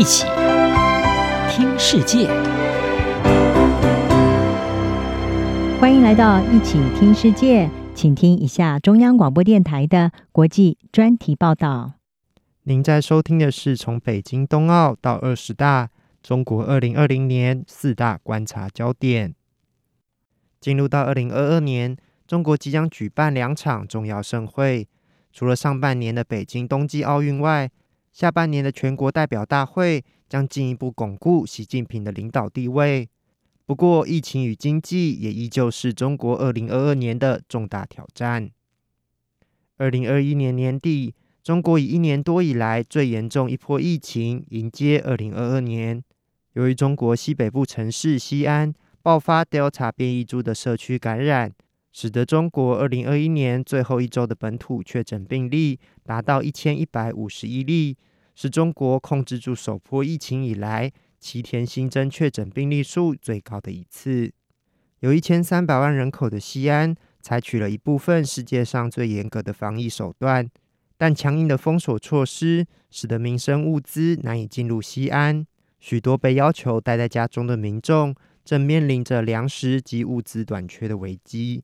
一起听世界，欢迎来到一起听世界，请听一下中央广播电台的国际专题报道。您在收听的是从北京冬奥到二十大，中国二零二零年四大观察焦点。进入到二零二二年，中国即将举办两场重要盛会，除了上半年的北京冬季奥运外，下半年的全国代表大会将进一步巩固习近平的领导地位。不过，疫情与经济也依旧是中国二零二二年的重大挑战。二零二一年年底，中国以一年多以来最严重一波疫情迎接二零二二年。由于中国西北部城市西安爆发 Delta 变异株的社区感染，使得中国二零二一年最后一周的本土确诊病例达到一千一百五十一例。是中国控制住首波疫情以来，七天新增确诊病例数最高的一次。有一千三百万人口的西安，采取了一部分世界上最严格的防疫手段，但强硬的封锁措施使得民生物资难以进入西安。许多被要求待在家中的民众，正面临着粮食及物资短缺的危机。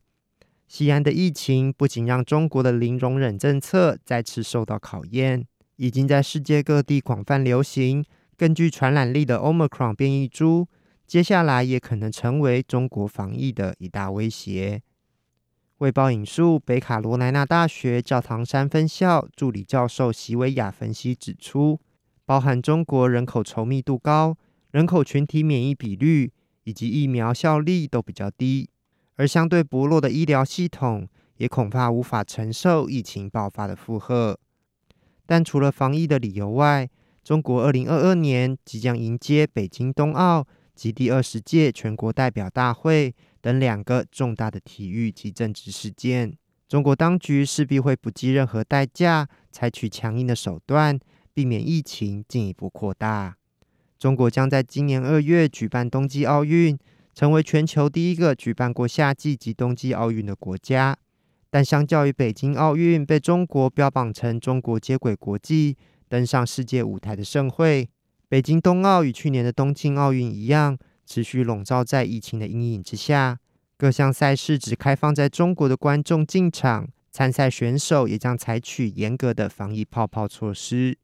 西安的疫情不仅让中国的零容忍政策再次受到考验。已经在世界各地广泛流行、更具传染力的 Omicron 变异株，接下来也可能成为中国防疫的一大威胁。卫报引述北卡罗来纳大学教堂山分校助理教授席维亚分析指出，包含中国人口稠密度高、人口群体免疫比率以及疫苗效力都比较低，而相对薄弱的医疗系统，也恐怕无法承受疫情爆发的负荷。但除了防疫的理由外，中国二零二二年即将迎接北京冬奥及第二十届全国代表大会等两个重大的体育及政治事件，中国当局势必会不计任何代价，采取强硬的手段，避免疫情进一步扩大。中国将在今年二月举办冬季奥运，成为全球第一个举办过夏季及冬季奥运的国家。但相较于北京奥运被中国标榜成中国接轨国际、登上世界舞台的盛会，北京冬奥与去年的东京奥运一样，持续笼罩在疫情的阴影之下。各项赛事只开放在中国的观众进场，参赛选手也将采取严格的防疫泡泡措施。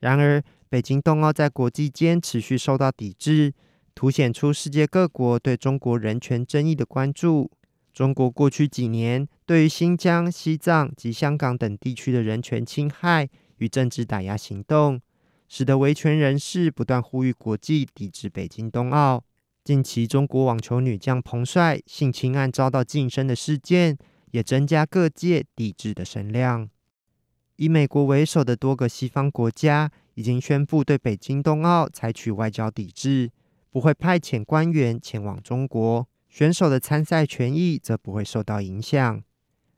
然而，北京冬奥在国际间持续受到抵制，凸显出世界各国对中国人权争议的关注。中国过去几年对于新疆、西藏及香港等地区的人权侵害与政治打压行动，使得维权人士不断呼吁国际抵制北京冬奥。近期，中国网球女将彭帅性侵案遭到晋升的事件，也增加各界抵制的声量。以美国为首的多个西方国家已经宣布对北京冬奥采取外交抵制，不会派遣官员前往中国。选手的参赛权益则不会受到影响。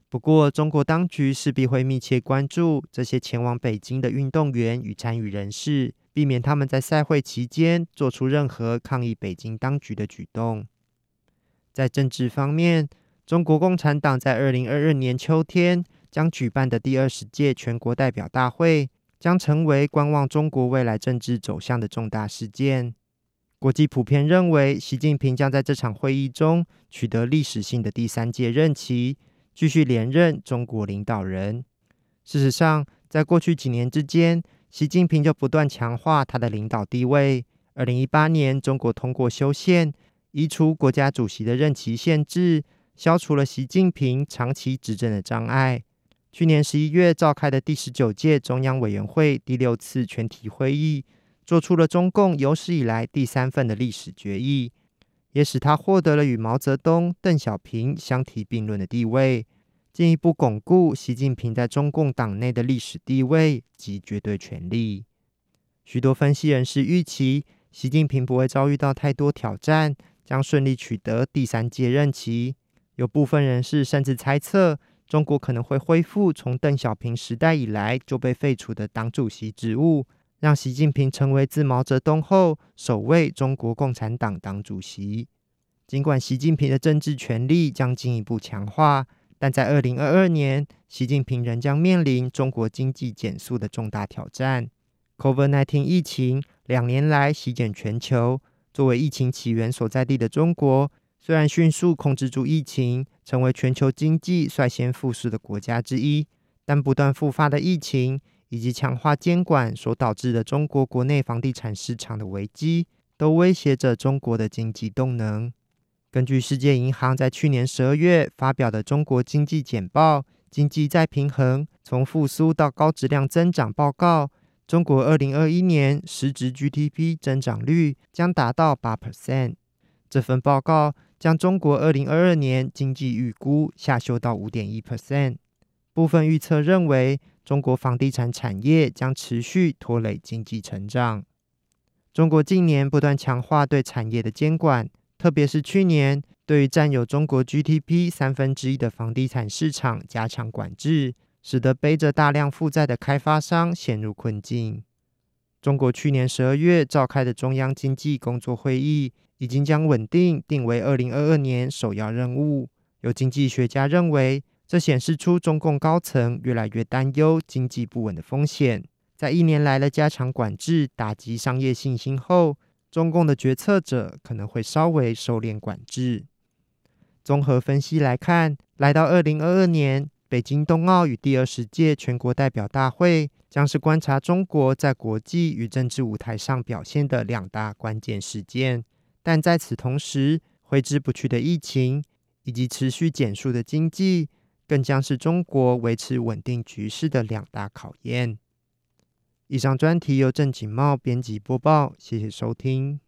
不过，中国当局势必会密切关注这些前往北京的运动员与参与人士，避免他们在赛会期间做出任何抗议北京当局的举动。在政治方面，中国共产党在二零二二年秋天将举办的第二十届全国代表大会，将成为观望中国未来政治走向的重大事件。国际普遍认为，习近平将在这场会议中取得历史性的第三届任期，继续连任中国领导人。事实上，在过去几年之间，习近平就不断强化他的领导地位。二零一八年，中国通过修宪，移除国家主席的任期限制，消除了习近平长期执政的障碍。去年十一月召开的第十九届中央委员会第六次全体会议。做出了中共有史以来第三份的历史决议，也使他获得了与毛泽东、邓小平相提并论的地位，进一步巩固习近平在中共党内的历史地位及绝对权力。许多分析人士预期，习近平不会遭遇到太多挑战，将顺利取得第三届任期。有部分人士甚至猜测，中国可能会恢复从邓小平时代以来就被废除的党主席职务。让习近平成为自毛泽东后首位中国共产党党主席。尽管习近平的政治权力将进一步强化，但在二零二二年，习近平仍将面临中国经济减速的重大挑战。COVID-19 疫情两年来席卷全球，作为疫情起源所在地的中国，虽然迅速控制住疫情，成为全球经济率先复苏的国家之一，但不断复发的疫情以及强化监管所导致的中国国内房地产市场的危机，都威胁着中国的经济动能。根据世界银行在去年十二月发表的中国经济简报《经济再平衡：从复苏到高质量增长》报告，中国二零二一年实质 GDP 增长率将达到八 percent。这份报告将中国二零二二年经济预估下修到五点一 percent。部分预测认为，中国房地产产业将持续拖累经济成长。中国近年不断强化对产业的监管。特别是去年，对于占有中国 GDP 三分之一的房地产市场加强管制，使得背着大量负债的开发商陷入困境。中国去年十二月召开的中央经济工作会议，已经将稳定定为二零二二年首要任务。有经济学家认为，这显示出中共高层越来越担忧经济不稳的风险。在一年来的加强管制，打击商业信心后，中共的决策者可能会稍微收敛管制。综合分析来看，来到二零二二年，北京冬奥与第二十届全国代表大会将是观察中国在国际与政治舞台上表现的两大关键事件。但在此同时，挥之不去的疫情以及持续减速的经济，更将是中国维持稳定局势的两大考验。以上专题由郑锦茂编辑播报，谢谢收听。